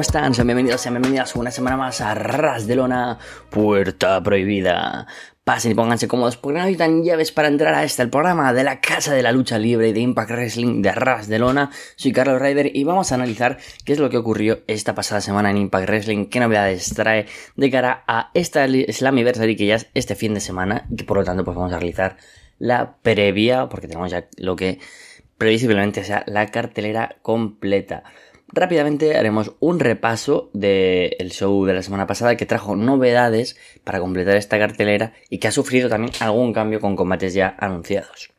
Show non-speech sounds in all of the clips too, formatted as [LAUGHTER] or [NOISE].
¿cómo están? Sean bienvenidos, sean bienvenidas una semana más a Ras de Lona, Puerta Prohibida. Pasen y pónganse cómodos porque no necesitan llaves para entrar a este, el programa de la Casa de la Lucha Libre y de Impact Wrestling de Ras de Lona. Soy Carlos Ryder y vamos a analizar qué es lo que ocurrió esta pasada semana en Impact Wrestling, qué novedades trae de cara a esta Slammiversary que ya es este fin de semana y que por lo tanto pues vamos a realizar la previa porque tenemos ya lo que previsiblemente sea la cartelera completa. Rápidamente haremos un repaso del show de la semana pasada que trajo novedades para completar esta cartelera y que ha sufrido también algún cambio con combates ya anunciados.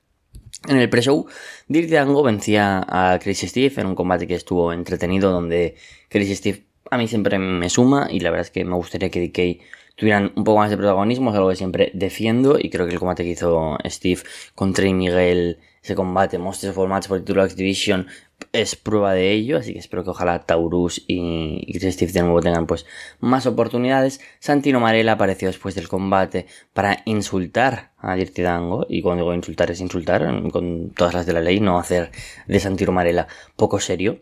En el pre-show, Dirty Dango vencía a Chris Steve en un combate que estuvo entretenido donde Chris Steve a mí siempre me suma y la verdad es que me gustaría que DK tuvieran un poco más de protagonismo, es algo que siempre defiendo y creo que el combate que hizo Steve contra Miguel, ese combate Monsters for Match por el título Activision es prueba de ello, así que espero que ojalá Taurus y, y Steve de nuevo tengan pues más oportunidades. Santino Marella apareció después del combate para insultar a Dirty Dango, y cuando digo insultar es insultar con todas las de la ley, no hacer de Santino Marella poco serio.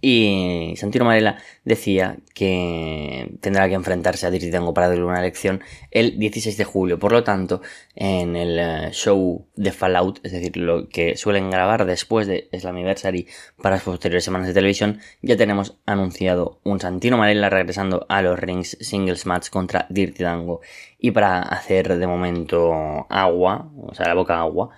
Y Santino Marella decía que tendrá que enfrentarse a Dirty Dango para darle una elección el 16 de julio. Por lo tanto, en el eh, show de Fallout, es decir, lo que suelen grabar después de Slammiversary para las posteriores semanas de televisión, ya tenemos anunciado un Santino Marella regresando a los rings singles match contra Dirty Dango. Y para hacer de momento agua, o sea, la boca agua,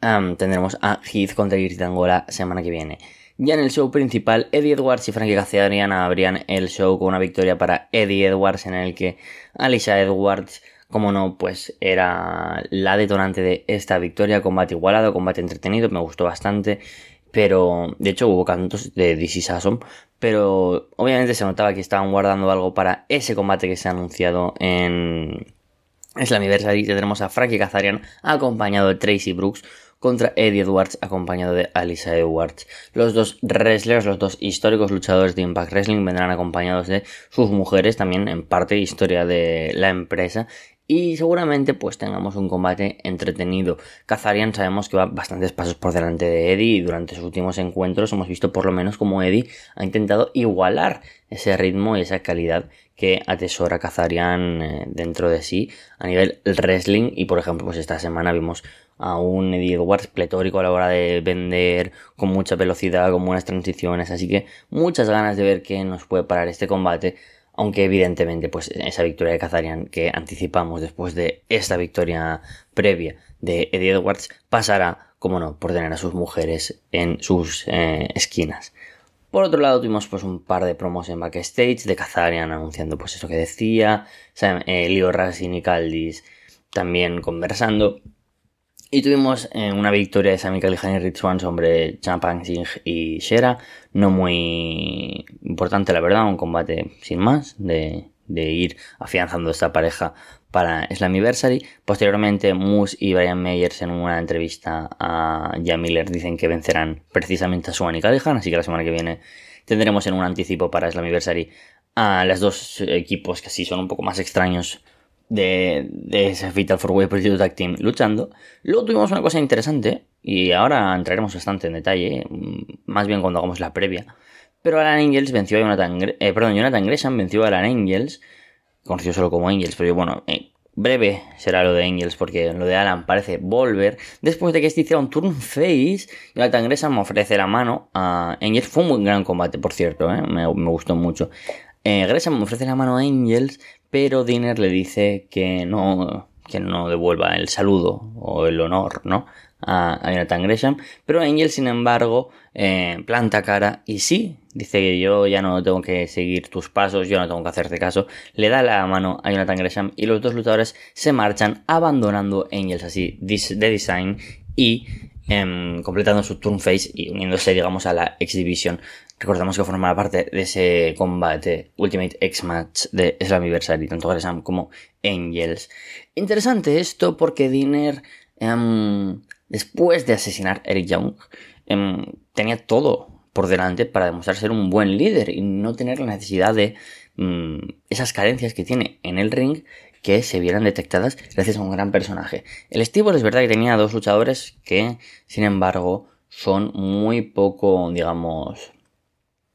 tendremos a Heath contra Dirty Dango la semana que viene. Ya en el show principal, Eddie Edwards y Frankie Kazarian abrían el show con una victoria para Eddie Edwards en el que Alicia Edwards, como no, pues era la detonante de esta victoria, combate igualado, combate entretenido, me gustó bastante, pero de hecho hubo cantos de DC Sasson, pero obviamente se notaba que estaban guardando algo para ese combate que se ha anunciado en Slammiversary. Tendremos a Frankie Kazarian acompañado de Tracy Brooks contra Eddie Edwards acompañado de Alisa Edwards. Los dos wrestlers, los dos históricos luchadores de Impact Wrestling vendrán acompañados de sus mujeres, también en parte historia de la empresa. Y seguramente pues tengamos un combate entretenido. Kazarian sabemos que va bastantes pasos por delante de Eddie y durante sus últimos encuentros hemos visto por lo menos como Eddie ha intentado igualar ese ritmo y esa calidad que atesora Kazarian eh, dentro de sí a nivel wrestling y por ejemplo pues esta semana vimos a un Eddie Edwards pletórico a la hora de vender, con mucha velocidad, con buenas transiciones, así que muchas ganas de ver qué nos puede parar este combate, aunque evidentemente pues esa victoria de Kazarian que anticipamos después de esta victoria previa de Eddie Edwards pasará, como no, por tener a sus mujeres en sus eh, esquinas. Por otro lado, tuvimos pues un par de promos en backstage de Kazarian anunciando pues eso que decía, eh, Leo y Caldis también conversando. Y tuvimos eh, una victoria de Sami Callihan y Rich One sobre Champagne Singh y Shera. No muy importante, la verdad, un combate sin más de, de ir afianzando esta pareja para Slammiversary. Posteriormente, Moose y Brian Meyers en una entrevista a Jan Miller dicen que vencerán precisamente a Swan y Callihan, así que la semana que viene tendremos en un anticipo para Slammiversary a los dos equipos que así son un poco más extraños de, de ese Fatal 4-Way Proyecto Tag Team luchando. Luego tuvimos una cosa interesante, y ahora entraremos bastante en detalle, mm, más bien cuando hagamos la previa. Pero Alan Angels venció a Jonathan, eh, perdón, Jonathan Gresham venció a Alan Angels, conocido solo como Angels, pero bueno, eh, breve será lo de Angels porque lo de Alan parece volver. Después de que este hiciera un turn face, Jonathan Gresham ofrece la mano a Angels. Fue un buen gran combate, por cierto, eh, me, me, gustó mucho. Eh, Gresham ofrece la mano a Angels, pero Dinner le dice que no, que no devuelva el saludo o el honor, ¿no? A, Jonathan Gresham, pero Angel, sin embargo, eh, planta cara y sí, dice que yo ya no tengo que seguir tus pasos, yo no tengo que hacerte caso, le da la mano a Jonathan Gresham y los dos luchadores se marchan abandonando Angels así de design y em, completando su turn face y uniéndose, digamos, a la X-Division. Recordamos que formará parte de ese combate Ultimate X-Match de Slammiversary, tanto Gresham como Angels. Interesante esto porque Dinner, em, después de asesinar a Eric Young, em, tenía todo por delante para demostrar ser un buen líder y no tener la necesidad de mm, esas carencias que tiene en el ring que se vieran detectadas gracias a un gran personaje. El Steve es verdad que tenía dos luchadores que, sin embargo, son muy poco, digamos,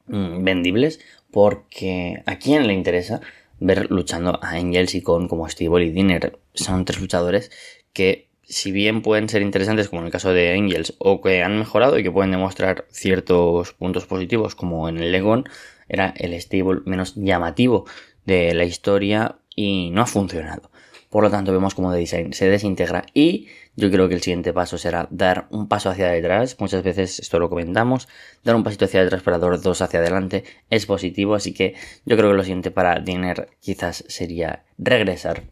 vendibles porque a quién le interesa ver luchando a Angels y con como Steve y Dinner. Son tres luchadores que si bien pueden ser interesantes como en el caso de Angels o que han mejorado y que pueden demostrar ciertos puntos positivos como en el Legon, era el stable menos llamativo de la historia y no ha funcionado. Por lo tanto, vemos como The Design se desintegra y yo creo que el siguiente paso será dar un paso hacia detrás. Muchas veces esto lo comentamos. Dar un pasito hacia detrás para dar dos hacia adelante es positivo. Así que yo creo que lo siguiente para Dinner quizás sería regresar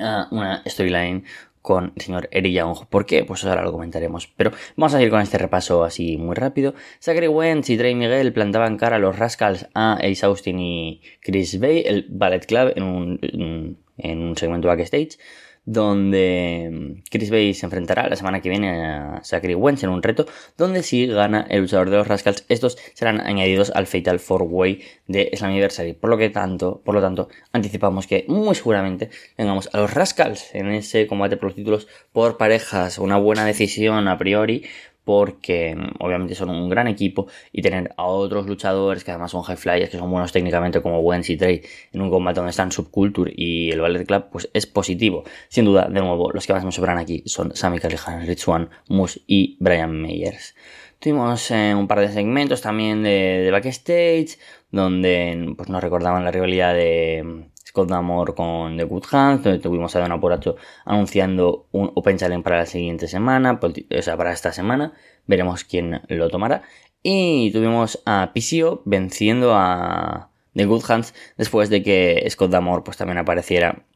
a una storyline con el señor Eric Young. ¿Por qué? Pues ahora lo comentaremos. Pero vamos a seguir con este repaso así muy rápido. Zachary Wentz y Trey Miguel plantaban cara a los Rascals a Ace Austin y Chris Bay, el Ballet Club, en un, en un segmento backstage donde mm, Chris Bay se enfrentará la semana que viene a Zachary Wentz en un reto, donde si gana el luchador de los Rascals, estos serán añadidos al Fatal 4-Way de Slammiversary. Por lo que tanto, por lo tanto, anticipamos que muy seguramente tengamos a los Rascals en ese combate por los títulos por parejas, una buena decisión a priori, porque mm, obviamente son un gran equipo y tener a otros luchadores que además son high flyers, que son buenos técnicamente como Wentz y Trey en un combate donde están Subculture y el Ballet Club, pues es positivo. Sin duda, de nuevo, los que más me sobran aquí son Sammy Callihan, Rich One, Moose y Brian Meyers. Tuvimos eh, un par de segmentos también de, de backstage, donde pues, nos recordaban la rivalidad de Scott Damore con The Good Hands, donde tuvimos a Don Aporacho anunciando un Open Challenge para la siguiente semana, o sea, para esta semana. Veremos quién lo tomará. Y tuvimos a PCO venciendo a The Good Hands después de que Scott Damore pues también apareciera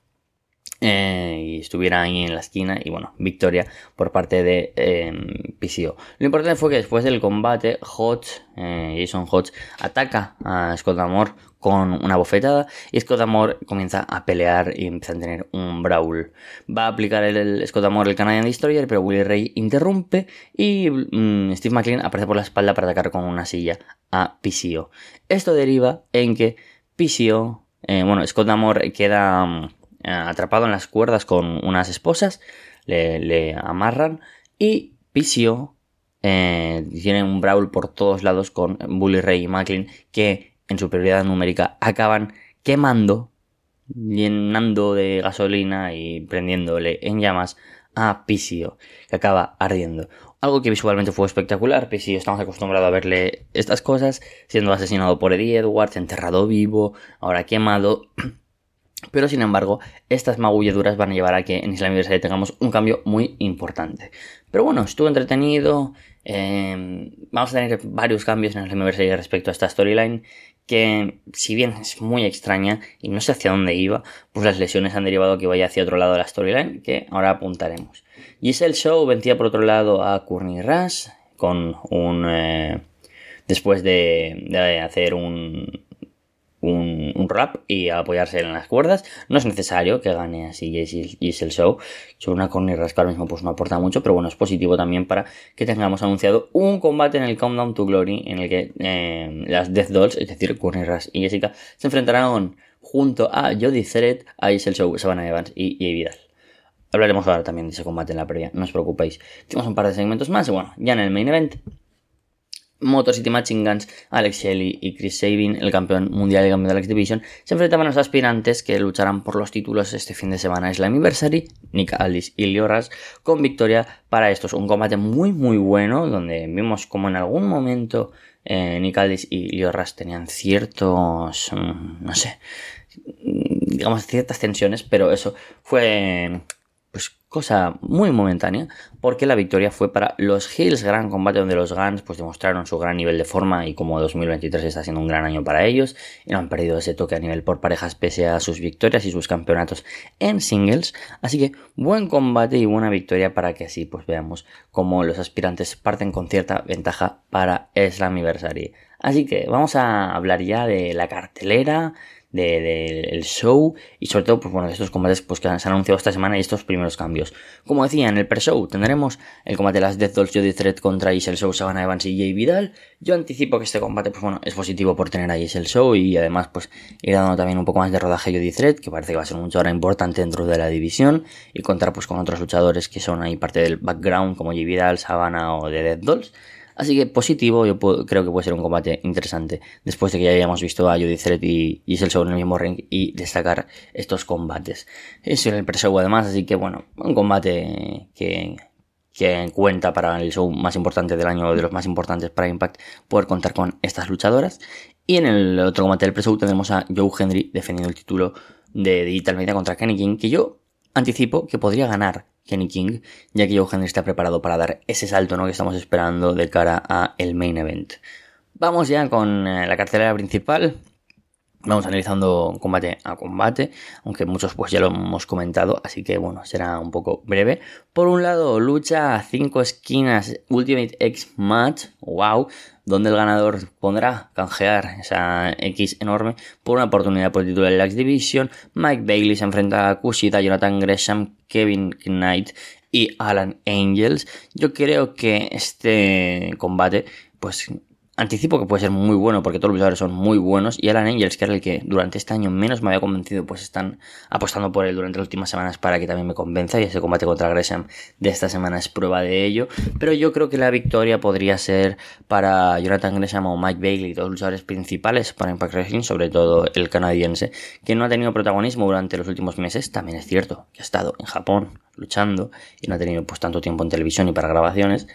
eh, y estuviera ahí en la esquina y bueno, victoria por parte de eh. Lo importante fue que después del combate, Hodge, eh, Jason Hodge, ataca a Scott Damore con una bofetada y Scott Amor comienza a pelear y empieza a tener un brawl. Va a aplicar el, Scott Amor el Canadian Destroyer, pero Willie Ray interrumpe y mm, Steve McLean aparece por la espalda para atacar con una silla a PCO. Esto deriva en que PCO, eh, bueno, Scott Amor queda mm, atrapado en las cuerdas con unas esposas, le, amarran y PCO eh, tiene un brawl por todos lados con Bully Ray y McLean que en superioridad numérica acaban quemando, llenando de gasolina y prendiéndole en llamas a Pisio, que acaba ardiendo. Algo que visualmente fue espectacular, Pisio estamos acostumbrados a verle estas cosas, siendo asesinado por Eddie Edwards, enterrado vivo, ahora quemado. [CLEARS THROAT] Pero sin embargo, estas magulladuras van a llevar a que en Isla Universal tengamos un cambio muy importante. Pero bueno, estuvo entretenido. Eh, vamos a tener varios cambios en Isla Universal respecto a esta storyline que si bien es muy extraña y no sé hacia dónde iba, pues las lesiones han derivado que vaya hacia otro lado de la storyline, que ahora apuntaremos. Giselle Show vencía por otro lado a Courtney Rush con un... Eh, después de hacer un, un, rap y apoyarse en las cuerdas. No es necesario que gane así el Show. Yo una Corny Rasca ahora mismo pues no aporta mucho, pero bueno, es positivo también para que tengamos anunciado un combate en el Countdown to Glory en el que eh, las Death Dolls, es decir, Corny Rush y Jessica, se enfrentarán junto a Jody Thread, a Isel Show, Savannah Evans y Jay Vidal. Hablaremos ahora también de ese combate en la previa, no os preocupéis. Tenemos un par de segmentos más y bueno, ya en el main event Motor City Machine Guns, Alex Shelley y Chris Sabin, el campeón mundial y campeón de la X Division, se enfrentaban a los aspirantes que lucharán por los títulos este fin de semana Slammiversary, Nick Aldis y Leo con victoria para estos. Un combate muy muy bueno, donde vimos como en algún momento eh, Nick Aldis y Leo tenían ciertos, mm, no sé, digamos ciertas tensiones, pero eso fue cosa muy momentánea, porque la victoria fue para los Hills, gran combate donde los Guns pues demostraron su gran nivel de forma y como 2023 está siendo un gran año para ellos y no han perdido ese toque a nivel por parejas pese a sus victorias y sus campeonatos en singles, así que buen combate y buena victoria para que así pues veamos cómo los aspirantes parten con cierta ventaja para Slammiversary. Así que vamos a hablar ya de la cartelera, del show y sobre todo pues, bueno, de estos combates pues, que se han anunciado esta semana y estos primeros cambios. Como decía, en el pre-show tendremos el combate de las Death Dolls Jody Threat contra Isel Show, Savannah Evans y Jay Vidal. Yo anticipo que este combate pues bueno, es positivo por tener a Isel Show y además pues ir dando también un poco más de rodaje a Jody Threat, que parece que va a ser un luchador importante dentro de la división y contar pues con otros luchadores que son ahí parte del background como Jay Vidal, Savannah o de Death Dolls. Así que positivo, yo creo que puede ser un combate interesante. Después de que ya hayamos visto a Judith Threat y Giselle en el mismo ring y destacar estos combates. Es en el pre-show además, así que bueno, un combate que, que cuenta para el show más importante del año, de los más importantes para Impact, poder contar con estas luchadoras. Y en el otro combate del pre-show tenemos a Joe Henry defendiendo el título de Digital Media contra Kenny King, que yo anticipo que podría ganar Kenny King, ya que Joe Henry está preparado para dar ese salto ¿no? que estamos esperando de cara a el main event. Vamos ya con eh, la cartelera principal. Vamos analizando combate a combate, aunque muchos pues ya lo hemos comentado, así que bueno, será un poco breve. Por un lado, lucha a 5 esquinas Ultimate X Match, wow, donde el ganador pondrá canjear esa X enorme por una oportunidad por el título de la X Division. Mike Bailey se enfrenta a Kushida, Jonathan Gresham, Kevin Knight y Alan Angels. Yo creo que este combate pues Anticipo que puede ser muy bueno porque todos los luchadores son muy buenos y Alan Angels, que era el que durante este año menos me había convencido, pues están apostando por él durante las últimas semanas para que también me convenza y ese combate contra Gresham de esta semana es prueba de ello. Pero yo creo que la victoria podría ser para Jonathan Gresham o Mike Bailey, dos luchadores principales para Impact Wrestling, sobre todo el canadiense, que no ha tenido protagonismo durante los últimos meses. También es cierto que ha estado en Japón luchando y no ha tenido pues tanto tiempo en televisión y para grabaciones,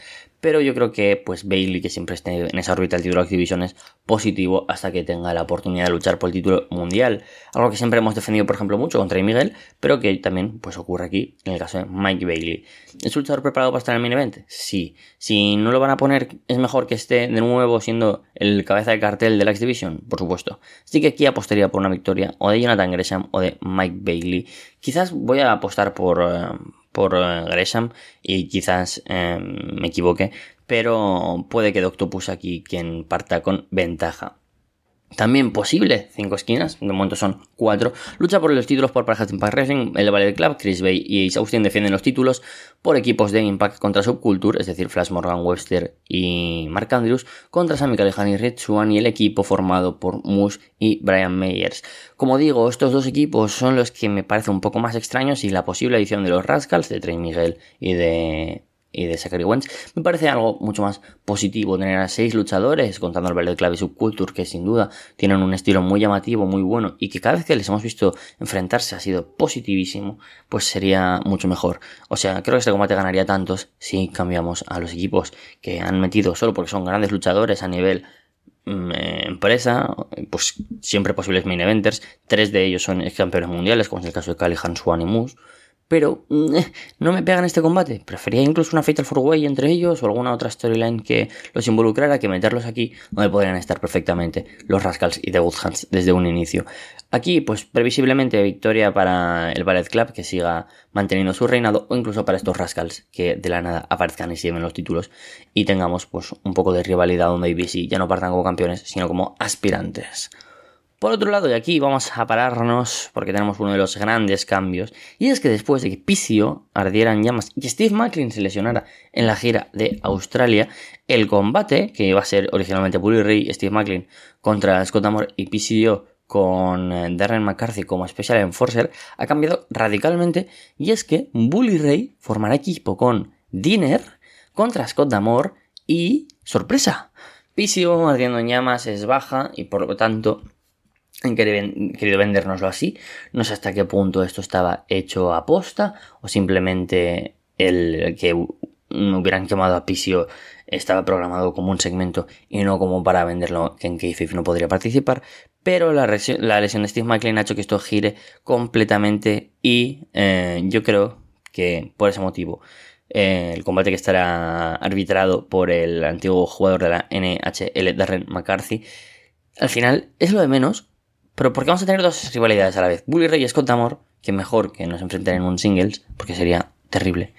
pero yo creo que pues Bailey, que siempre esté en esa órbita del título de Activision, es positivo hasta que tenga la oportunidad de luchar por el título mundial. Algo que siempre hemos defendido, por ejemplo, mucho contra Miguel, pero que también pues ocurre aquí en el caso de Mike Bailey. ¿Es un luchador preparado para estar en el main event? Sí. Si no lo van a poner, es mejor que esté de nuevo siendo el cabeza de cartel de la X-Division, por supuesto. Así que aquí apostaría por una victoria o de Jonathan Gresham o de Mike Bailey. Quizás voy a apostar por... Eh, por eh, Gresham y quizás eh, me equivoque, pero puede que Doctopus aquí quien parta con ventaja. También posible, cinco esquinas, de momento son cuatro. Lucha por los títulos por parejas de Impact Wrestling, el Ballet Club, Chris Bay y Ace Austin defienden los títulos por equipos de Impact contra Subculture, es decir, Flash Morgan Webster y Mark Andrews, contra Sammy Callihan y Red Swan y el equipo formado por Moose y Brian Meyers. Como digo, estos dos equipos son los que me parecen un poco más extraños y la posible edición de los Rascals, de Trey Miguel y de y de Zachary Wentz, me parece algo mucho más positivo tener a seis luchadores, contando Ballet Club y Subculture, que sin duda tienen un estilo muy llamativo, muy bueno, y que cada vez que les hemos visto enfrentarse ha sido positivísimo, pues sería mucho mejor. O sea, creo que este combate ganaría tantos si cambiamos a los equipos que han metido solo porque son grandes luchadores a nivel mm, empresa, pues siempre posibles main eventers, tres de ellos son campeones mundiales, como es el caso de Cali, Swan y Moose, pero mm, [LAUGHS] no me pegan este combate. Prefería incluso una Fatal 4-Way entre ellos o alguna otra storyline que los involucrara que meterlos aquí donde podrían estar perfectamente los Rascals y The Good Hands desde un inicio. Aquí, pues previsiblemente victoria para el Ballet Club que siga manteniendo su reinado o incluso para estos Rascals que de la nada aparezcan y se lleven los títulos y tengamos pues un poco de rivalidad donde ABC ya no partan como campeones sino como aspirantes. Por otro lado, y aquí vamos a pararnos porque tenemos uno de los grandes cambios, y es que después de que Pisio ardiera en llamas y Steve Macklin se lesionara en la gira de Australia, el combate, que iba a ser originalmente Bully Ray Steve Macklin contra Scott Amor y Pisio con eh, Darren McCarthy como Special Enforcer, ha cambiado radicalmente, y es que Bully Ray formará equipo con Dinner contra Scott Damore y sorpresa. Pisio ardiendo en llamas es baja y por lo tanto han querido vendérnoslo así. No sé hasta qué punto esto estaba hecho a posta o simplemente el que hubieran quemado a Pisio estaba programado como un segmento y no como para venderlo que en Kayfabe no podría participar. Pero la, lesión de Steve McLean ha hecho que esto gire completamente y eh, yo creo que por ese motivo eh, el combate que estará arbitrado por el antiguo jugador de la NHL, Darren McCarthy, al final es lo de menos pero porque vamos a tener dos rivalidades a la vez. Bully Ray y Scott Amor, que mejor que nos enfrenten en un singles, porque sería terrible.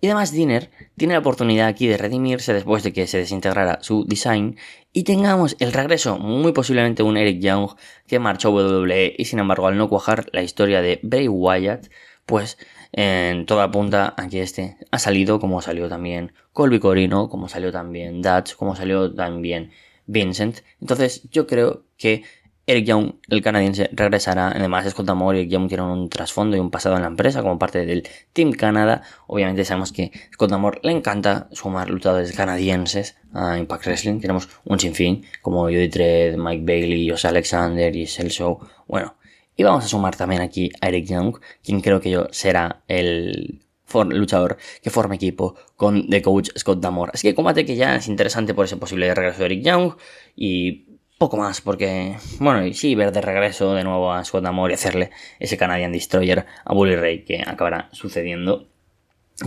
Y además Dinner tiene la oportunidad aquí de redimirse después de que se desintegrara su design y tengamos el regreso, muy posiblemente un Eric Young que marchó WWE y sin embargo al no cuajar la historia de Bray Wyatt, pues en toda punta aquí este ha salido como salió también Colby Corino, como salió también Dutch, como salió también Vincent. Entonces yo creo que Eric Young, el canadiense, regresará. Además, Scott Amor y Eric Young tienen un trasfondo y un pasado en la empresa como parte del Team Canada. Obviamente sabemos que Scott Amor le encanta sumar luchadores canadienses a Impact Wrestling. Tenemos un sinfín, como Jody Dredd, Mike Bailey, Jose Alexander y Show. Bueno, y vamos a sumar también aquí a Eric Young, quien creo que yo será el luchador que forma equipo con The Coach Scott Damore. Así que combate que ya es interesante por ese posible regreso de Eric Young y poco más, porque, bueno, y sí, ver de regreso de nuevo a Scott Amor y hacerle ese Canadian Destroyer a Bully Ray que acabará sucediendo.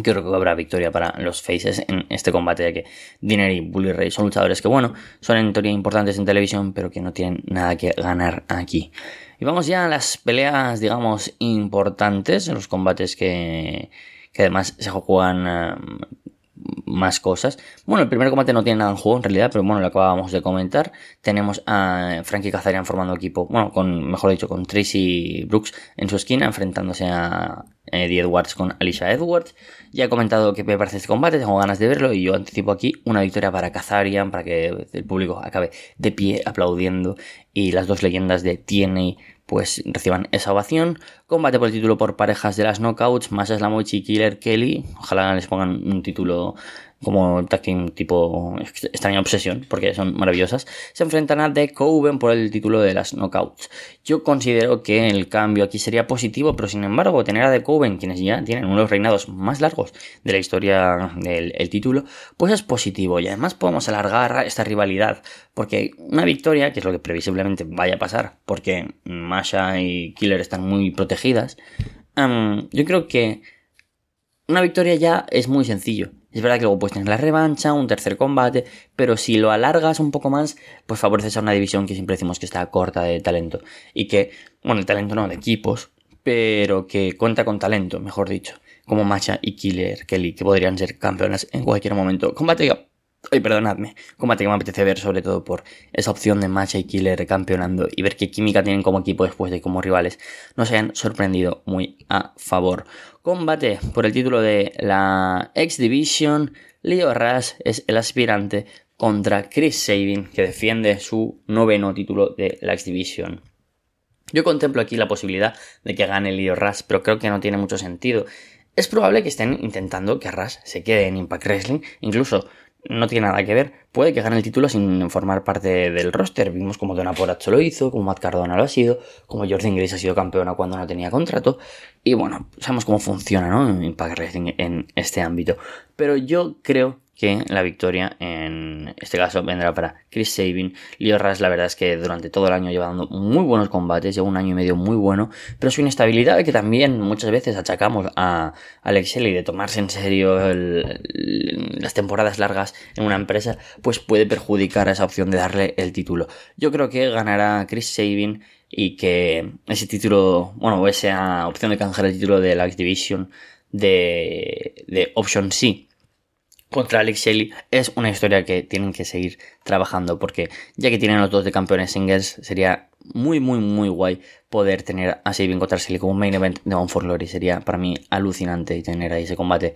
Creo que habrá victoria para los Faces en este combate, ya que Dinner y Bully Ray son luchadores que, bueno, son en teoría importantes en televisión, pero que no tienen nada que ganar aquí. Y vamos ya a las peleas, digamos, importantes, los combates que, que además se juegan um, más cosas. Bueno, el primer combate no tiene nada en juego en realidad, pero bueno, lo acabamos de comentar. Tenemos a Frankie Kazarian formando equipo, bueno, con, mejor dicho, con Tracy Brooks en su esquina, enfrentándose a Eddie Edwards con Alicia Edwards. Ya he comentado que me parece este combate, tengo ganas de verlo y yo anticipo aquí una victoria para Kazarian, para que el público acabe de pie aplaudiendo y las dos leyendas de TNA pues reciban esa ovación. Combate por el título por parejas de las knockouts, Masas Slamovic y Killer Kelly. Ojalá les pongan un título como tag team tipo extraña obsesión, porque son maravillosas, se enfrentan a The Coven por el título de las knockouts. Yo considero que el cambio aquí sería positivo, pero sin embargo, tener a The Coven, quienes ya tienen uno de los reinados más largos de la historia del título, pues es positivo y además podemos alargar esta rivalidad, porque una victoria, que es lo que previsiblemente vaya a pasar, porque Masha y Killer están muy protegidas, yo creo que una victoria ya es muy sencillo es verdad que luego puedes tener la revancha, un tercer combate, pero si lo alargas un poco más, pues favoreces a una división que siempre decimos que está corta de talento. Y que, bueno, el talento no, de equipos, pero que cuenta con talento, mejor dicho. Como Macha y Killer Kelly, que podrían ser campeonas en cualquier momento. Combate Ay, perdonadme. Combate que me apetece ver, sobre todo por esa opción de Macha y Killer campeonando y ver qué química tienen como equipo después de como rivales nos hayan sorprendido muy a favor. Combate por el título de la X Division. Leo Rush es el aspirante contra Chris Sabin, que defiende su noveno título de la X Division. Yo contemplo aquí la posibilidad de que gane Leo Rush, pero creo que no tiene mucho sentido. Es probable que estén intentando que Rush se quede en Impact Wrestling, incluso no tiene nada que ver. Puede que gane el título sin formar parte del roster. Vimos como Donna Porazzo lo hizo, como Matt Cardona lo ha sido, como Jordan Grace ha sido campeona cuando no tenía contrato. Y bueno, sabemos cómo funciona, ¿no? Impact Wrestling en este ámbito. Pero yo creo que la victoria en este caso vendrá para Chris Sabin. Leo la verdad es que durante todo el año lleva dando muy buenos combates, lleva un año y medio muy bueno, pero su inestabilidad que también muchas veces achacamos a Alex Shelley de tomarse en serio las temporadas largas en una empresa, pues puede perjudicar a esa opción de darle el título. Yo creo que ganará Chris Sabin y que ese título, bueno, esa opción de canjear el título de la X Division de, de Option C contra Alex Shelley es una historia que tienen que seguir trabajando porque ya que tienen los dos de campeones singles sería muy muy muy guay poder tener a Sabin contra Shelley como un main event de One for Glory sería para mí alucinante tener ahí ese combate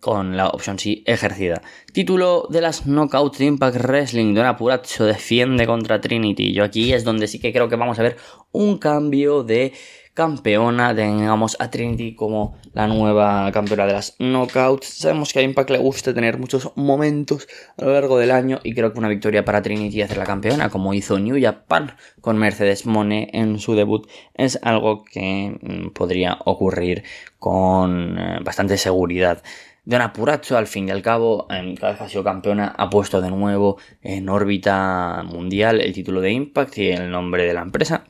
con la opción sí ejercida. Título de las Knockouts de Impact Wrestling. Don Apuracho defiende contra Trinity. Yo aquí es donde sí que creo que vamos a ver un cambio de campeona, tengamos a Trinity como la nueva campeona de las knockouts. Sabemos que a Impact le gusta tener muchos momentos a lo largo del año y creo que una victoria para Trinity y hacer la campeona, como hizo New Japan con Mercedes Mone en su debut, es algo que mm, podría ocurrir con eh, bastante seguridad. De Puracho, al fin y al cabo, en cada vez que ha sido campeona, ha puesto de nuevo en órbita mundial el título de Impact y el nombre de la empresa.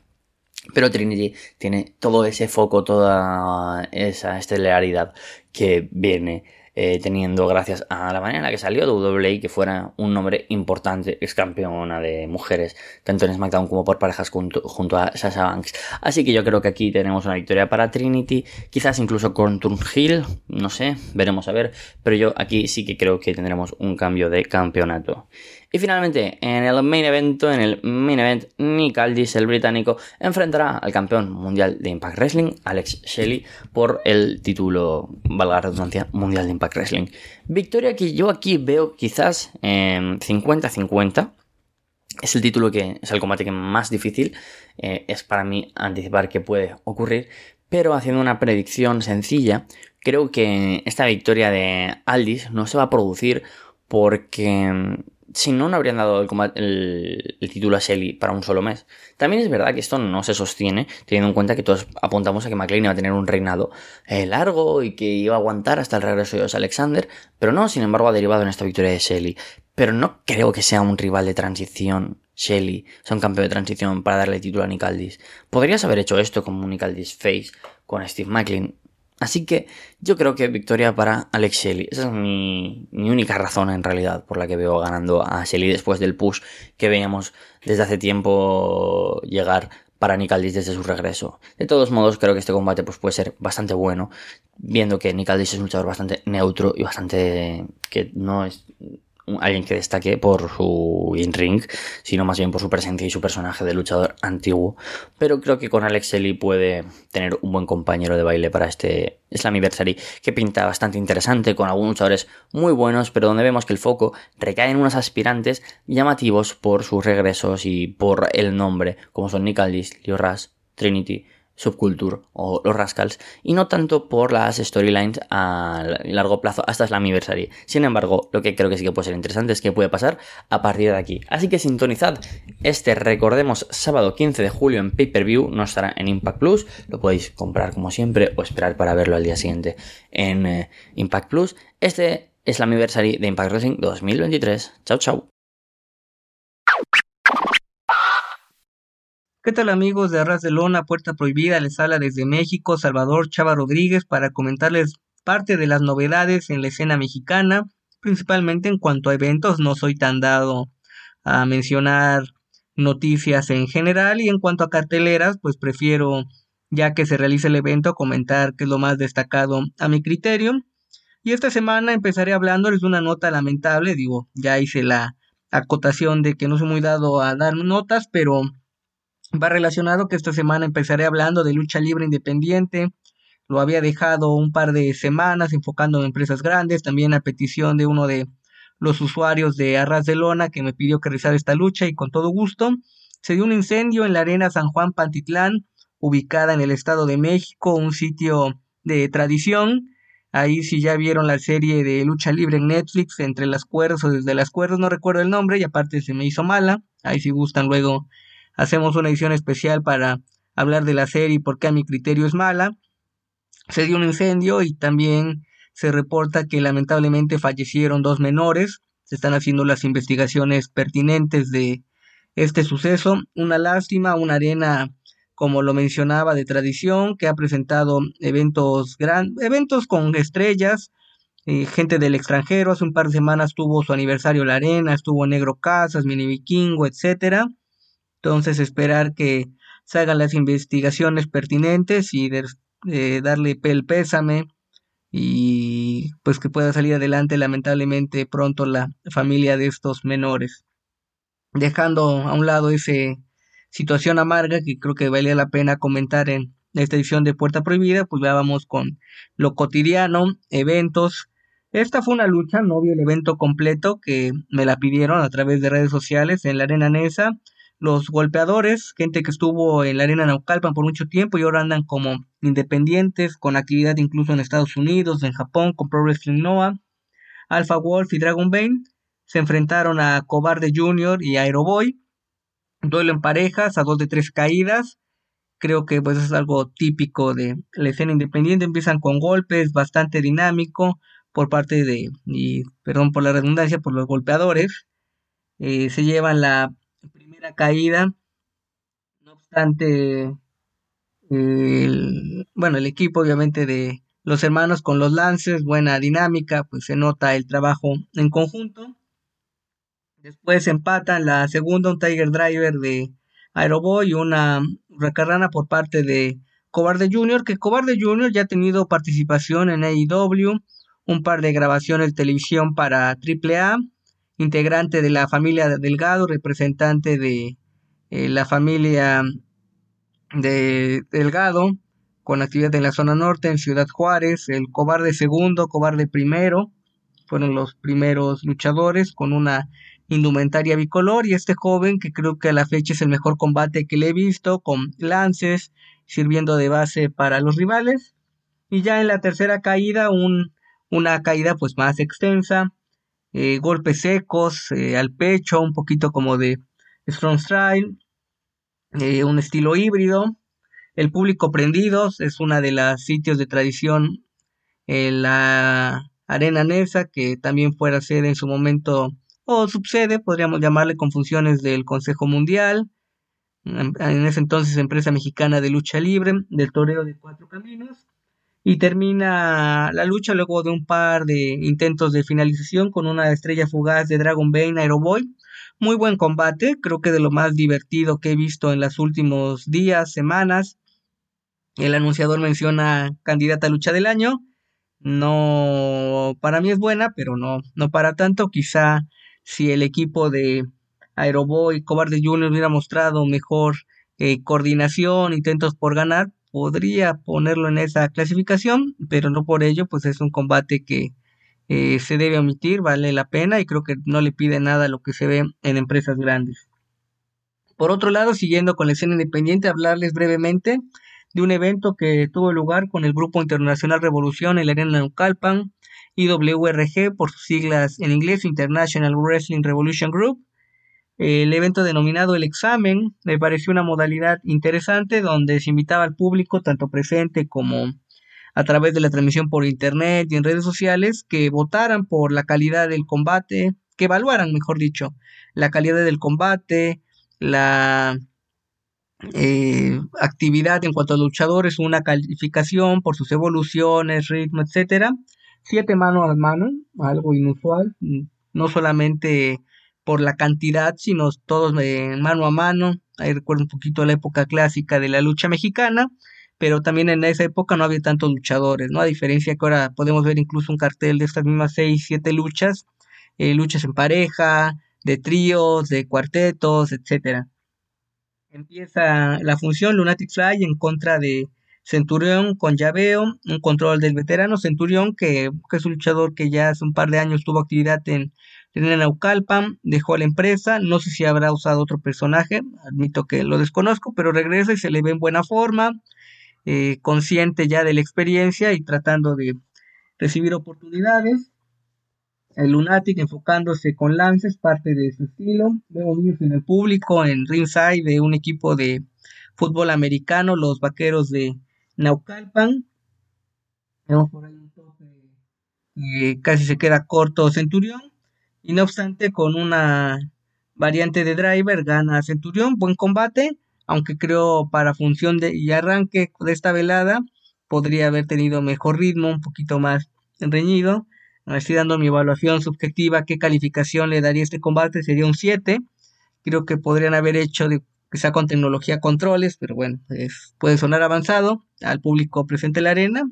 Pero Trinity tiene todo ese foco, toda esa estelaridad que viene eh, teniendo gracias a la manera en la que salió WWE que fuera un nombre importante, ex campeona de mujeres, tanto en SmackDown como por parejas junto, a Sasha Banks. Así que yo creo que aquí tenemos una victoria para Trinity, quizás incluso con Hill, no sé, veremos a ver, pero yo aquí sí que creo que tendremos un cambio de campeonato. Y finalmente, en el main evento, en el main event, Nick Aldis, el británico, enfrentará al campeón mundial de Impact Wrestling, Alex Shelley, por el título, valga la redundancia, mundial de Impact Wrestling. Victoria que yo aquí veo quizás 50-50. es el título que es el combate que más difícil eh, es para mí anticipar que puede ocurrir, pero haciendo una predicción sencilla, creo que esta victoria de Aldis no se va a producir porque si no, no habrían dado el, título a Shelly para un solo mes. También es verdad que esto no se sostiene, teniendo en cuenta que todos apuntamos a que McLean iba a tener un reinado eh, largo y que iba a aguantar hasta el regreso de Alexander, pero no, sin embargo, ha derivado en esta victoria de Shelly. Pero no creo que sea un rival de transición, Shelly, sea un campeón de transición para darle título a Nick Aldis. Podrías haber hecho esto como un Nick Aldis face con Steve McLean, Así que yo creo que victoria para Alex Shelley. Esa es mi, única razón en realidad por la que veo ganando a Shelley después del push que veíamos desde hace tiempo llegar para Nick desde su regreso. De todos modos, creo que este combate pues, puede ser bastante bueno, viendo que Nick es un luchador bastante neutro y bastante que no es alguien que destaque por su in-ring, sino más bien por su presencia y su personaje de luchador antiguo. Pero creo que con Alex Shelley puede tener un buen compañero de baile para este Slammiversary que pinta bastante interesante, con algunos luchadores muy buenos, pero donde vemos que el foco recae en unos aspirantes llamativos por sus regresos y por el nombre, como son Nick Aldis, Leo Trinity, Subculture o los Rascals y no tanto por las storylines a largo plazo hasta la Anniversary. Sin embargo, lo que creo que sí que puede ser interesante es que puede pasar a partir de aquí. Así que sintonizad este, recordemos, sábado 15 de julio en pay-per-view, no estará en Impact Plus, lo podéis comprar como siempre o esperar para verlo al día siguiente en eh, Impact Plus. Este es la Anniversary de Impact Wrestling 2023. Chao, chao. ¿Qué tal amigos de Arras de Lona, Puerta Prohibida? Les habla desde México Salvador Chava Rodríguez para comentarles parte de las novedades en la escena mexicana, principalmente en cuanto a eventos, no soy tan dado a mencionar noticias en general y en cuanto a carteleras, pues prefiero, ya que se realice el evento, comentar qué es lo más destacado a mi criterio. Y esta semana empezaré hablándoles de una nota lamentable, digo, ya hice la acotación de que no soy muy dado a dar notas, pero Va relacionado que esta semana empezaré hablando de lucha libre independiente. Lo había dejado un par de semanas enfocando en empresas grandes, también a petición de uno de los usuarios de Arras de Lona que me pidió que realizara esta lucha y con todo gusto. Se dio un incendio en la arena San Juan Pantitlán, ubicada en el Estado de México, un sitio de tradición. Ahí si ya vieron la serie de lucha libre en Netflix, entre las cuerdas o desde las cuerdas, no recuerdo el nombre y aparte se me hizo mala. Ahí si gustan luego hacemos una edición especial para hablar de la serie y por qué a mi criterio es mala. Se dio un incendio y también se reporta que lamentablemente fallecieron dos menores. Se están haciendo las investigaciones pertinentes de este suceso. Una lástima, una arena, como lo mencionaba, de tradición, que ha presentado eventos, gran, eventos con estrellas, eh, gente del extranjero. Hace un par de semanas tuvo su aniversario la arena, estuvo Negro Casas, Mini Vikingo, etcétera. Entonces esperar que se hagan las investigaciones pertinentes y darle el pésame y pues que pueda salir adelante lamentablemente pronto la familia de estos menores. Dejando a un lado esa situación amarga que creo que valía la pena comentar en esta edición de Puerta Prohibida, pues ya vamos con lo cotidiano, eventos. Esta fue una lucha, no vi el evento completo que me la pidieron a través de redes sociales en la Arena Nesa los golpeadores, gente que estuvo en la arena Naucalpan por mucho tiempo y ahora andan como independientes, con actividad incluso en Estados Unidos, en Japón, con Pro Wrestling Noah. Alpha Wolf y Dragon Bane se enfrentaron a Cobarde Jr. y Aeroboy. Duelo en parejas, a dos de tres caídas. Creo que pues es algo típico de la escena independiente. Empiezan con golpes, bastante dinámico por parte de, y perdón por la redundancia, por los golpeadores. Eh, se llevan la caída. No obstante, el, bueno, el equipo obviamente de los hermanos con los lances, buena dinámica, pues se nota el trabajo en conjunto. Después empatan la segunda, un Tiger Driver de Aeroboy y una recarrana por parte de Cobarde Junior, que Cobarde Junior ya ha tenido participación en AEW, un par de grabaciones de televisión para AAA integrante de la familia Delgado, representante de eh, la familia de Delgado, con actividad en la zona norte, en Ciudad Juárez, el cobarde segundo, cobarde primero, fueron los primeros luchadores con una indumentaria bicolor y este joven que creo que a la fecha es el mejor combate que le he visto con lances sirviendo de base para los rivales. Y ya en la tercera caída un, una caída pues más extensa eh, golpes secos eh, al pecho un poquito como de strong style eh, un estilo híbrido. El público prendido es una de las sitios de tradición en la Arena Nesa que también fuera sede en su momento o subsede, podríamos llamarle con funciones del Consejo Mundial, en ese entonces empresa mexicana de lucha libre, del toreo de cuatro caminos, y termina la lucha luego de un par de intentos de finalización con una estrella fugaz de Dragon Bane Aeroboy. Muy buen combate, creo que de lo más divertido que he visto en los últimos días, semanas. El anunciador menciona candidata a lucha del año. No, para mí es buena, pero no, no para tanto. Quizá si el equipo de Aeroboy Cobarde Junior hubiera mostrado mejor eh, coordinación, intentos por ganar, podría ponerlo en esa clasificación, pero no por ello, pues es un combate que eh, se debe omitir, vale la pena y creo que no le pide nada lo que se ve en empresas grandes. Por otro lado, siguiendo con la escena independiente, hablarles brevemente de un evento que tuvo lugar con el Grupo Internacional Revolución en la Arena Naucalpan, IWRG por sus siglas en inglés, International Wrestling Revolution Group. El evento denominado El Examen me pareció una modalidad interesante donde se invitaba al público, tanto presente como a través de la transmisión por internet y en redes sociales, que votaran por la calidad del combate, que evaluaran, mejor dicho, la calidad del combate, la eh, actividad en cuanto a luchadores, una calificación por sus evoluciones, ritmo, etcétera, siete mano a mano, algo inusual, no solamente por la cantidad, sino todos mano a mano. Ahí recuerdo un poquito la época clásica de la lucha mexicana, pero también en esa época no había tantos luchadores, ¿no? A diferencia que ahora podemos ver incluso un cartel de estas mismas seis, siete luchas, eh, luchas en pareja, de tríos, de cuartetos, etcétera. Empieza la función Lunatic Fly en contra de Centurión con llaveo, un control del veterano Centurión, que, es un luchador que ya hace un par de años tuvo actividad en, en Naucalpan, dejó la empresa, no sé si habrá usado otro personaje, admito que lo desconozco, pero regresa y se le ve en buena forma, eh, consciente ya de la experiencia y tratando de recibir oportunidades. El Lunatic enfocándose con lances, parte de su estilo. Vemos niños en el público, en ringside de un equipo de fútbol americano, los vaqueros de Naucalpan. Vemos por ahí un toque que casi se queda corto Centurión. Y no obstante, con una variante de driver gana Centurión. Buen combate, aunque creo para función de, y arranque de esta velada podría haber tenido mejor ritmo, un poquito más reñido. Estoy dando mi evaluación subjetiva, qué calificación le daría este combate, sería un 7. Creo que podrían haber hecho quizá con tecnología controles, pero bueno, puede sonar avanzado al público presente en la arena,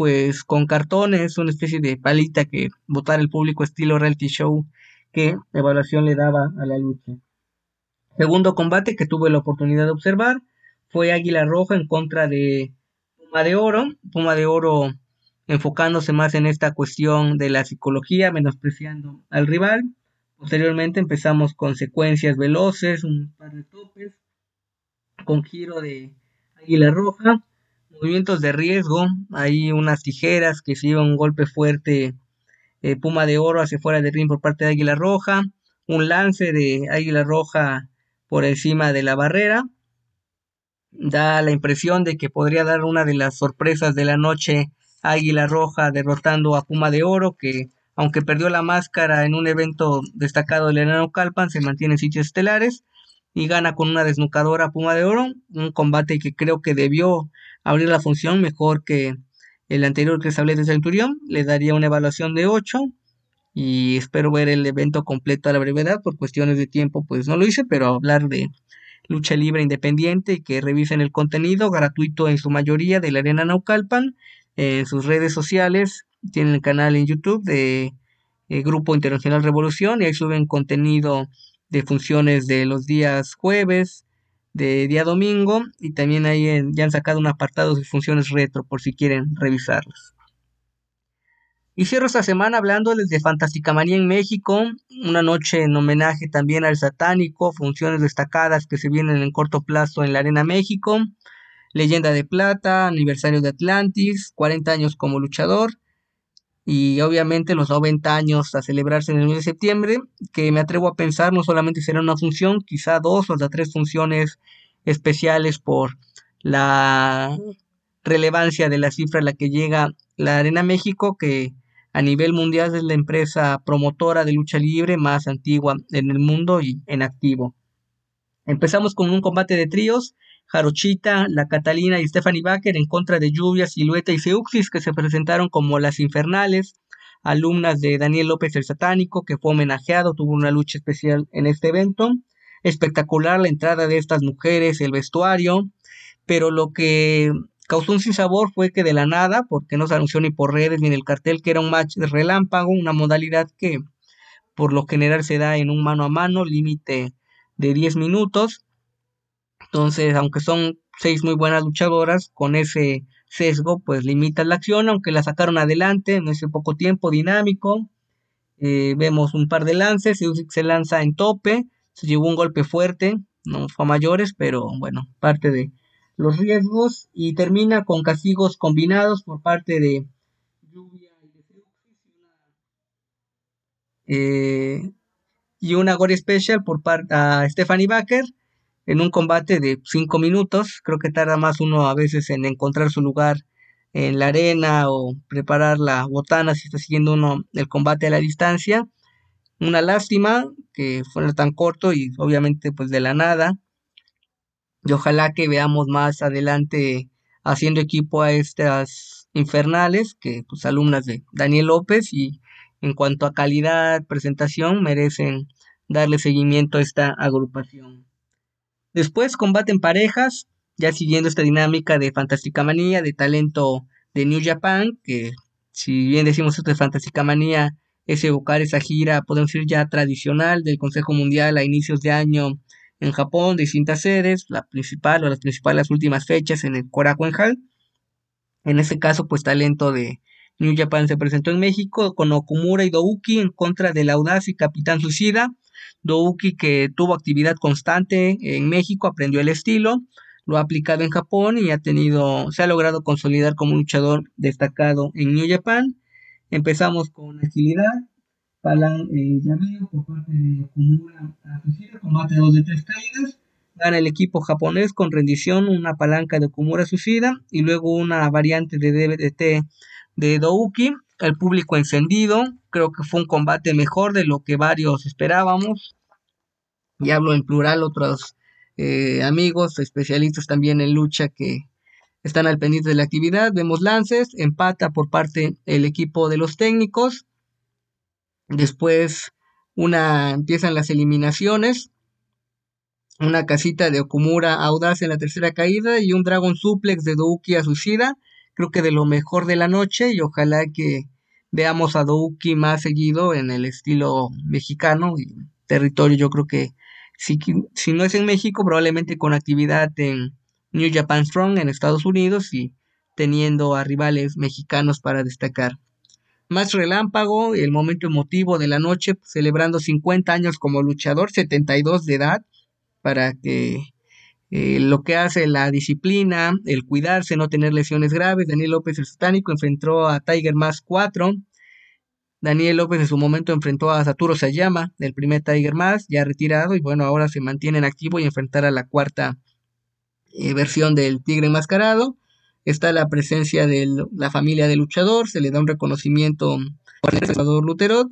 pues con cartones, una especie de palita que votar el público estilo reality show que evaluación le daba a la lucha. Segundo combate que tuve la oportunidad de observar fue Águila Roja en contra de Puma de Oro, Puma de Oro enfocándose más en esta cuestión de la psicología, menospreciando al rival, Posteriormente empezamos con secuencias veloces, un par de topes, con giro de águila roja, movimientos de riesgo, hay unas tijeras que se un golpe fuerte, eh, puma de oro hacia fuera del ring por parte de águila roja, un lance de águila roja por encima de la barrera, da la impresión de que podría dar una de las sorpresas de la noche águila roja derrotando a puma de oro que aunque perdió la máscara en un evento destacado del Enano Calpan, se mantiene en sitios estelares y gana con una desnucadora Puma de Oro, un combate que creo que debió abrir la función mejor que el anterior que se hablé de Centurión, le daría una evaluación de 8 y espero ver el evento completo a la brevedad, por cuestiones de tiempo pues no lo hice, pero hablar de lucha libre independiente y que revisen el contenido gratuito en su mayoría de la Arena Naucalpan en sus redes sociales. Tienen el canal en YouTube de eh, Grupo Internacional Revolución y ahí suben contenido de funciones de los días jueves, de día domingo y también ahí ya han sacado un apartado de funciones retro por si quieren revisarlas. Y cierro esta semana hablando desde Fantástica Manía en México, una noche en homenaje también al satánico, funciones destacadas que se vienen en corto plazo en la Arena México, Leyenda de Plata, aniversario de Atlantis, 40 años como luchador y obviamente los 90 años a celebrarse en el mes de septiembre, que me atrevo a pensar no solamente será una función, quizá dos o hasta tres funciones especiales por la relevancia de la cifra a la que llega la Arena México, que a nivel mundial es la empresa promotora de lucha libre más antigua en el mundo y en activo. Empezamos con un combate de tríos, Jarochita, La Catalina y Stephanie Baker en contra de Lluvia, Silueta y Seuxis que se presentaron como las infernales, alumnas de Daniel López el Satánico que fue homenajeado, tuvo una lucha especial en este evento. Espectacular la entrada de estas mujeres, el vestuario, pero lo que Causó un sinsabor fue que de la nada, porque no se anunció ni por redes ni en el cartel, que era un match de relámpago, una modalidad que por lo general se da en un mano a mano, límite de 10 minutos. Entonces, aunque son seis muy buenas luchadoras, con ese sesgo, pues limita la acción, aunque la sacaron adelante en ese poco tiempo dinámico. Eh, vemos un par de lances, se lanza en tope, se llevó un golpe fuerte, no fue a mayores, pero bueno, parte de, los riesgos y termina con castigos combinados por parte de Lluvia eh, y una Gore Special por parte a Stephanie Baker en un combate de 5 minutos. Creo que tarda más uno a veces en encontrar su lugar en la arena o preparar la botana si está siguiendo uno el combate a la distancia. Una lástima que fuera tan corto y obviamente pues de la nada y ojalá que veamos más adelante haciendo equipo a estas infernales, que pues alumnas de Daniel López y en cuanto a calidad, presentación, merecen darle seguimiento a esta agrupación. Después combate en parejas, ya siguiendo esta dinámica de Fantástica Manía, de talento de New Japan, que si bien decimos esto de Fantástica Manía, es evocar esa gira, podemos decir ya tradicional del Consejo Mundial a inicios de año en Japón, distintas sedes, la principal o las principales últimas fechas en el Korakuen Hall. En este caso, pues talento de New Japan se presentó en México con Okumura y Douki en contra del audaz y Capitán Suicida. Douki que tuvo actividad constante en México, aprendió el estilo, lo ha aplicado en Japón y ha tenido, se ha logrado consolidar como un luchador destacado en New Japan. Empezamos con agilidad, Palan eh, por parte de Okumura a combate 2 de 3 caídas. Gana el equipo japonés con rendición, una palanca de Okumura Suicida y luego una variante de DBT de Douki. El público encendido, creo que fue un combate mejor de lo que varios esperábamos. Y hablo en plural, otros eh, amigos, especialistas también en lucha que están al pendiente de la actividad. Vemos lances, empata por parte del equipo de los técnicos. Después una empiezan las eliminaciones. Una casita de Okumura audaz en la tercera caída y un Dragon Suplex de Douki a Suicida. Creo que de lo mejor de la noche y ojalá que veamos a Douki más seguido en el estilo mexicano y territorio. Yo creo que si, si no es en México, probablemente con actividad en New Japan Strong en Estados Unidos y teniendo a rivales mexicanos para destacar más relámpago, el momento emotivo de la noche, celebrando 50 años como luchador, 72 de edad, para que eh, lo que hace la disciplina, el cuidarse, no tener lesiones graves. Daniel López, el satánico, enfrentó a Tiger Mask 4. Daniel López en su momento enfrentó a Saturo Sayama, el primer Tiger Mask, ya retirado, y bueno, ahora se mantiene en activo y enfrentar a la cuarta eh, versión del Tigre Enmascarado está la presencia de la familia del luchador, se le da un reconocimiento al luchador Luterot.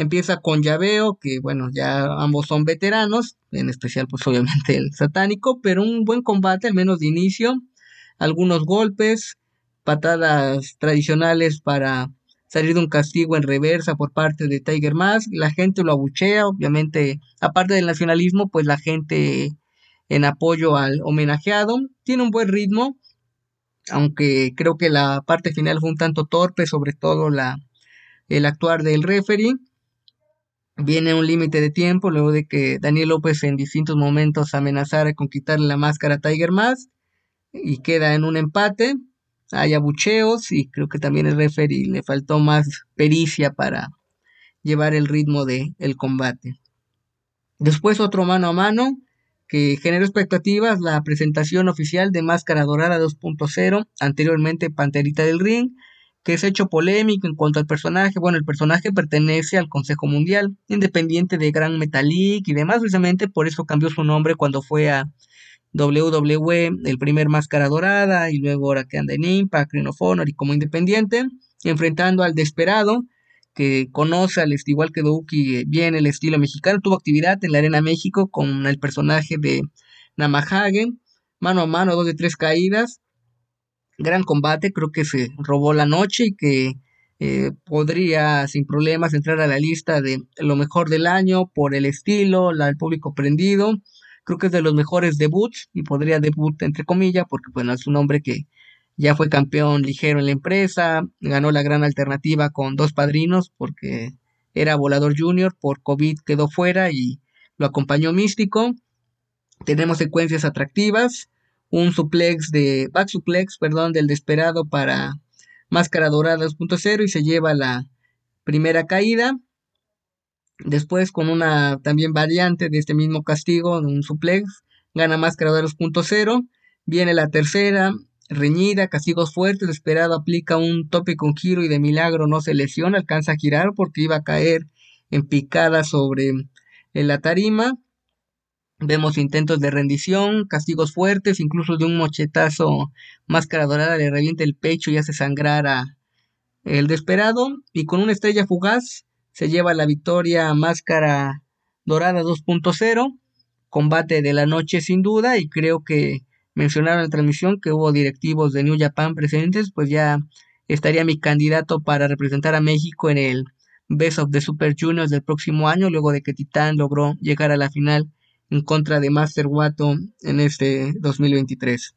Empieza con llaveo, que bueno, ya ambos son veteranos, en especial pues obviamente el satánico, pero un buen combate, al menos de inicio, algunos golpes, patadas tradicionales para salir de un castigo en reversa por parte de Tiger Mask, la gente lo abuchea, obviamente, aparte del nacionalismo, pues la gente en apoyo al homenajeado, tiene un buen ritmo, aunque creo que la parte final fue un tanto torpe, sobre todo la, el actuar del referee. Viene un límite de tiempo luego de que Daniel López en distintos momentos amenazara con quitarle la máscara a Tiger Mask y queda en un empate. hay abucheos y creo que también el referee le faltó más pericia para llevar el ritmo del el combate. Después otro mano a mano que generó expectativas, la presentación oficial de Máscara Dorada 2.0, anteriormente Panterita del Ring, que es hecho polémico en cuanto al personaje. Bueno, el personaje pertenece al Consejo Mundial, independiente de Gran Metalik y demás, precisamente por eso cambió su nombre cuando fue a WWE, el primer Máscara Dorada, y luego ahora que anda en Impact, y como independiente, enfrentando al Desperado, que conoce, al igual que Douki, bien el estilo mexicano, tuvo actividad en la Arena México con el personaje de Namahagen, mano a mano, dos de tres caídas, gran combate, creo que se robó la noche y que eh, podría sin problemas entrar a la lista de lo mejor del año por el estilo, la, el público prendido, creo que es de los mejores debuts y podría debut entre comillas porque bueno es un hombre que ya fue campeón ligero en la empresa, ganó la gran alternativa con dos padrinos porque era volador junior, por COVID quedó fuera y lo acompañó Místico. Tenemos secuencias atractivas, un suplex de, back suplex, perdón, del desesperado para Máscara Dorada 2.0 y se lleva la primera caída. Después con una también variante de este mismo castigo, un suplex, gana Máscara Dorada 2.0. Viene la tercera, reñida, castigos fuertes, esperado aplica un tope con giro y de milagro no se lesiona, alcanza a girar porque iba a caer en picada sobre la tarima. Vemos intentos de rendición, castigos fuertes, incluso de un mochetazo máscara dorada le revienta el pecho y hace sangrar a el desesperado. Y con una estrella fugaz se lleva la victoria máscara dorada 2.0. Combate de la noche sin duda y creo que mencionaron en la transmisión que hubo directivos de New Japan presentes, pues ya estaría mi candidato para representar a México en el Best of the Super Juniors del próximo año, luego de que Titán logró llegar a la final en contra de Master Wato en este 2023.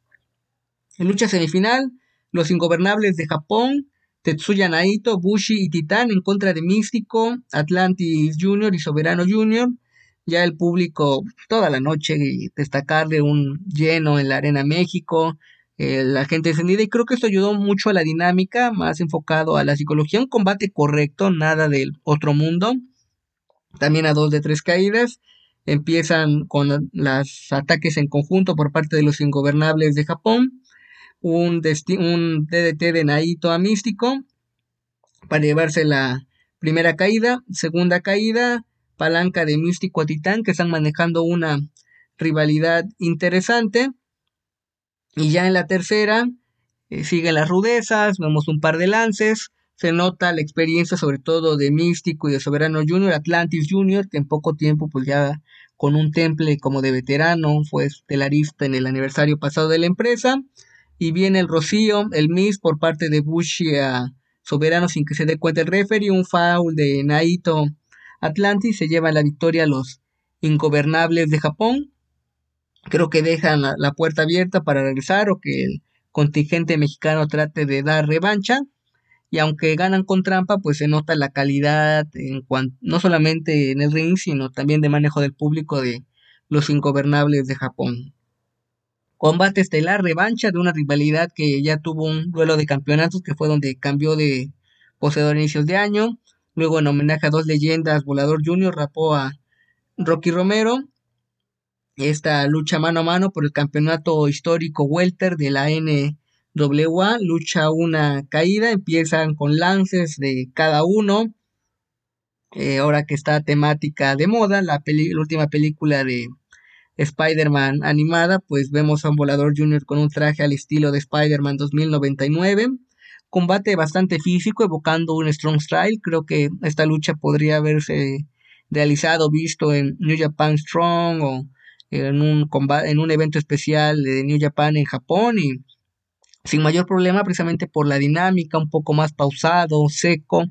En lucha semifinal, los ingobernables de Japón, Tetsuya Naito, Bushi y Titán en contra de Místico, Atlantis Junior y Soberano Junior ya el público toda la noche y destacarle un lleno en la Arena México, la gente encendida y creo que esto ayudó mucho a la dinámica, más enfocado a la psicología, un combate correcto, nada del otro mundo, también a dos de tres caídas, empiezan con los ataques en conjunto por parte de los ingobernables de Japón, un, DDT de Naito a Místico para llevarse la primera caída, segunda caída, palanca de Místico a Titán que están manejando una rivalidad interesante. Y ya en la tercera eh, siguen las rudezas, vemos un par de lances, se nota la experiencia sobre todo de Místico y de Soberano Junior, Atlantis Junior, que en poco tiempo pues ya con un temple como de veterano fue estelarista en el aniversario pasado de la empresa. Y viene el Rocío, el Miss por parte de Bushi a Soberano sin que se dé cuenta el referee, un foul de Naito Atlantis se lleva la victoria a los ingobernables de Japón. Creo que dejan la, puerta abierta para regresar o que el contingente mexicano trate de dar revancha. Y aunque ganan con trampa, pues se nota la calidad en no solamente en el ring, sino también de manejo del público de los ingobernables de Japón. Combate estelar, revancha de una rivalidad que ya tuvo un duelo de campeonatos que fue donde cambió de poseedor a inicios de año. Luego, en homenaje a dos leyendas, Volador Junior rapó a Rocky Romero. Esta lucha mano a mano por el campeonato histórico Welter de la NWA. Lucha una caída. Empiezan con lances de cada uno. Eh, ahora que está temática de moda, la, la última película de Spider-Man animada, pues vemos a un volador junior con un traje al estilo de Spider-Man 2099 combate bastante físico, evocando un strong style. Creo que esta lucha podría haberse realizado, visto en New Japan Strong o en un, combate, en un evento especial de New Japan en Japón y sin mayor problema precisamente por la dinámica, un poco más pausado, seco,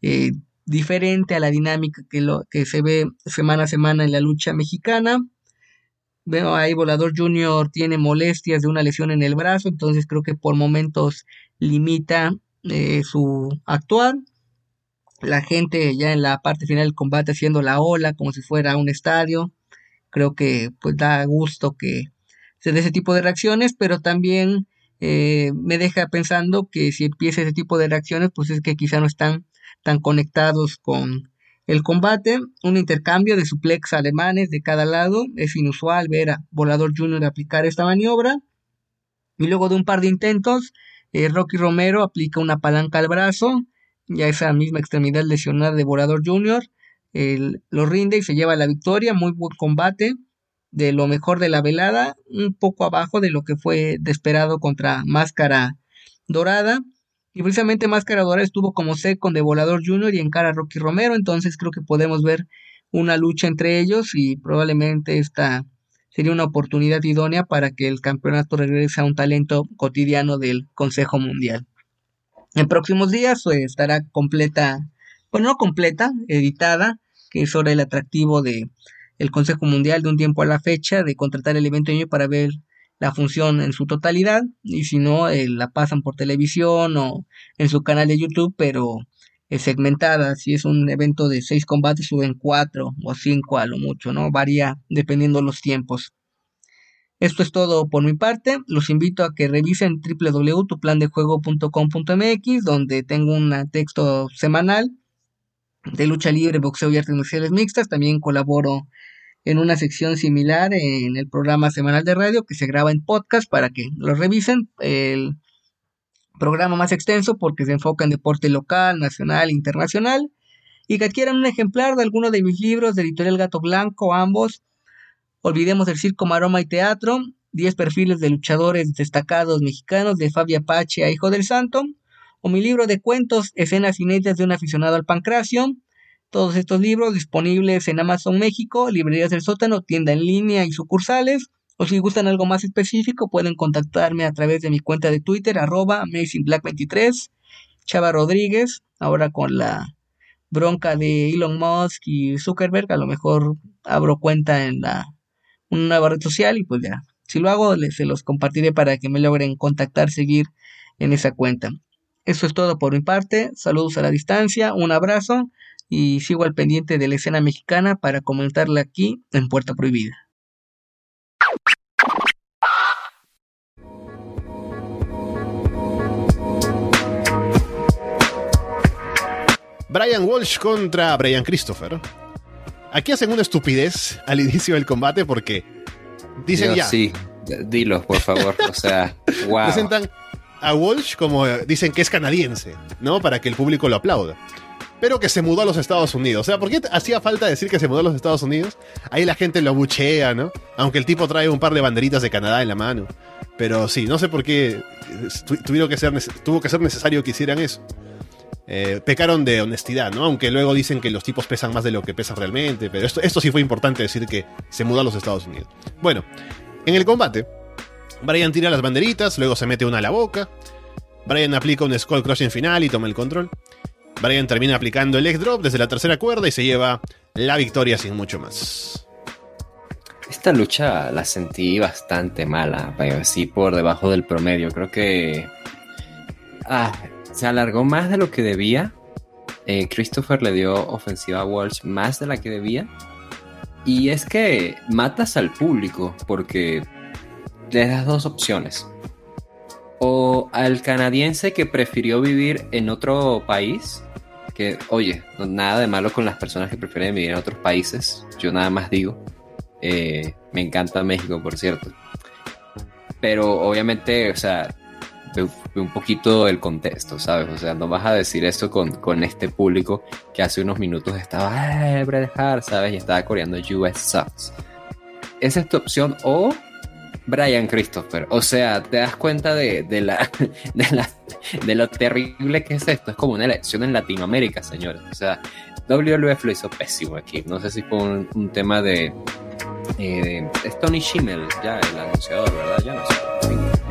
eh, diferente a la dinámica que, lo, que se ve semana a semana en la lucha mexicana. Veo ahí Volador Junior tiene molestias de una lesión en el brazo, entonces creo que por momentos limita eh, su actuar. La gente ya en la parte final del combate haciendo la ola como si fuera un estadio. Creo que pues da gusto que se dé ese tipo de reacciones, pero también eh, me deja pensando que si empieza ese tipo de reacciones, pues es que quizá no están tan conectados con el combate. Un intercambio de suplex alemanes de cada lado. Es inusual ver a Volador Jr. aplicar esta maniobra. Y luego de un par de intentos, eh, Rocky Romero aplica una palanca al brazo. Ya esa misma extremidad lesionada de Volador Jr. lo rinde y se lleva la victoria. Muy buen combate de lo mejor de la velada, un poco abajo de lo que fue esperado contra Máscara Dorada. Y precisamente Máscara Dorada estuvo como sec con de Volador Jr. y en cara Rocky Romero, entonces creo que podemos ver una lucha entre ellos y probablemente esta sería una oportunidad idónea para que el campeonato regrese a un talento cotidiano del Consejo Mundial. En próximos días pues, estará completa, bueno, no completa, editada, que es sobre el atractivo de el Consejo Mundial de un tiempo a la fecha de contratar el evento para ver la función en su totalidad y si no eh, la pasan por televisión o en su canal de YouTube pero es segmentada si es un evento de seis combates suben cuatro o cinco a lo mucho no varía dependiendo los tiempos. Esto es todo por mi parte. Los invito a que revisen www.tuplandejuego.com.mx donde tengo un texto semanal de lucha libre, boxeo y artes marciales mixtas. También colaboro en una sección similar en el programa semanal de radio que se graba en podcast para que lo revisen. El programa más extenso porque se enfoca en deporte local, nacional internacional. Y que adquieran un ejemplar de alguno de mis libros de Editorial Gato Blanco, ambos. Olvidemos el circo, maroma y teatro. 10 perfiles de luchadores destacados mexicanos de Fabio Apache a Hijo del Santo o mi libro de cuentos, escenas inéditas de un aficionado al pancracio. Todos estos libros disponibles en Amazon México, Librerías del Sótano, tienda en línea y sucursales. O si gustan algo más específico, pueden contactarme a través de mi cuenta de Twitter, arroba AmazingBlack23, Chava Rodríguez, ahora con la bronca de Elon Musk y Zuckerberg, a lo mejor abro cuenta en la una nueva red social y pues ya, si lo hago, se los compartiré para que me logren contactar, seguir en esa cuenta. Eso es todo por mi parte. Saludos a la distancia, un abrazo y sigo al pendiente de la escena mexicana para comentarla aquí en Puerta Prohibida. Brian Walsh contra Brian Christopher. Aquí hacen una estupidez al inicio del combate porque dicen ya. Sí, dilo, por favor. O sea, [LAUGHS] wow. Presentan a Walsh como dicen que es canadiense, ¿no? Para que el público lo aplauda. Pero que se mudó a los Estados Unidos. O sea, ¿por qué hacía falta decir que se mudó a los Estados Unidos? Ahí la gente lo abuchea, ¿no? Aunque el tipo trae un par de banderitas de Canadá en la mano. Pero sí, no sé por qué tuvieron que ser, tuvo que ser necesario que hicieran eso. Eh, pecaron de honestidad, ¿no? Aunque luego dicen que los tipos pesan más de lo que pesan realmente. Pero esto, esto sí fue importante decir que se mudó a los Estados Unidos. Bueno, en el combate, Brian tira las banderitas, luego se mete una a la boca. Brian aplica un Skull Crushing final y toma el control. Brian termina aplicando el leg drop desde la tercera cuerda y se lleva la victoria sin mucho más. Esta lucha la sentí bastante mala, así por debajo del promedio. Creo que ah, se alargó más de lo que debía. Eh, Christopher le dio ofensiva a Walsh más de la que debía. Y es que matas al público porque le das dos opciones. O al canadiense que prefirió vivir en otro país, que oye, nada de malo con las personas que prefieren vivir en otros países, yo nada más digo, eh, me encanta México, por cierto. Pero obviamente, o sea, ve, un poquito el contexto, ¿sabes? O sea, no vas a decir esto con, con este público que hace unos minutos estaba, Bret Hart, ¿sabes? Y estaba coreando US Sucks. Esa es tu opción o Brian Christopher. O sea, te das cuenta de, la, [LAUGHS] de, la, de lo terrible que es esto. Es como una elección en Latinoamérica, señores. O sea, WWF lo hizo pésimo aquí. No sé si fue un, tema de, eh, de, Tony Schimmel, ya el anunciador, ¿verdad? Ya no sé.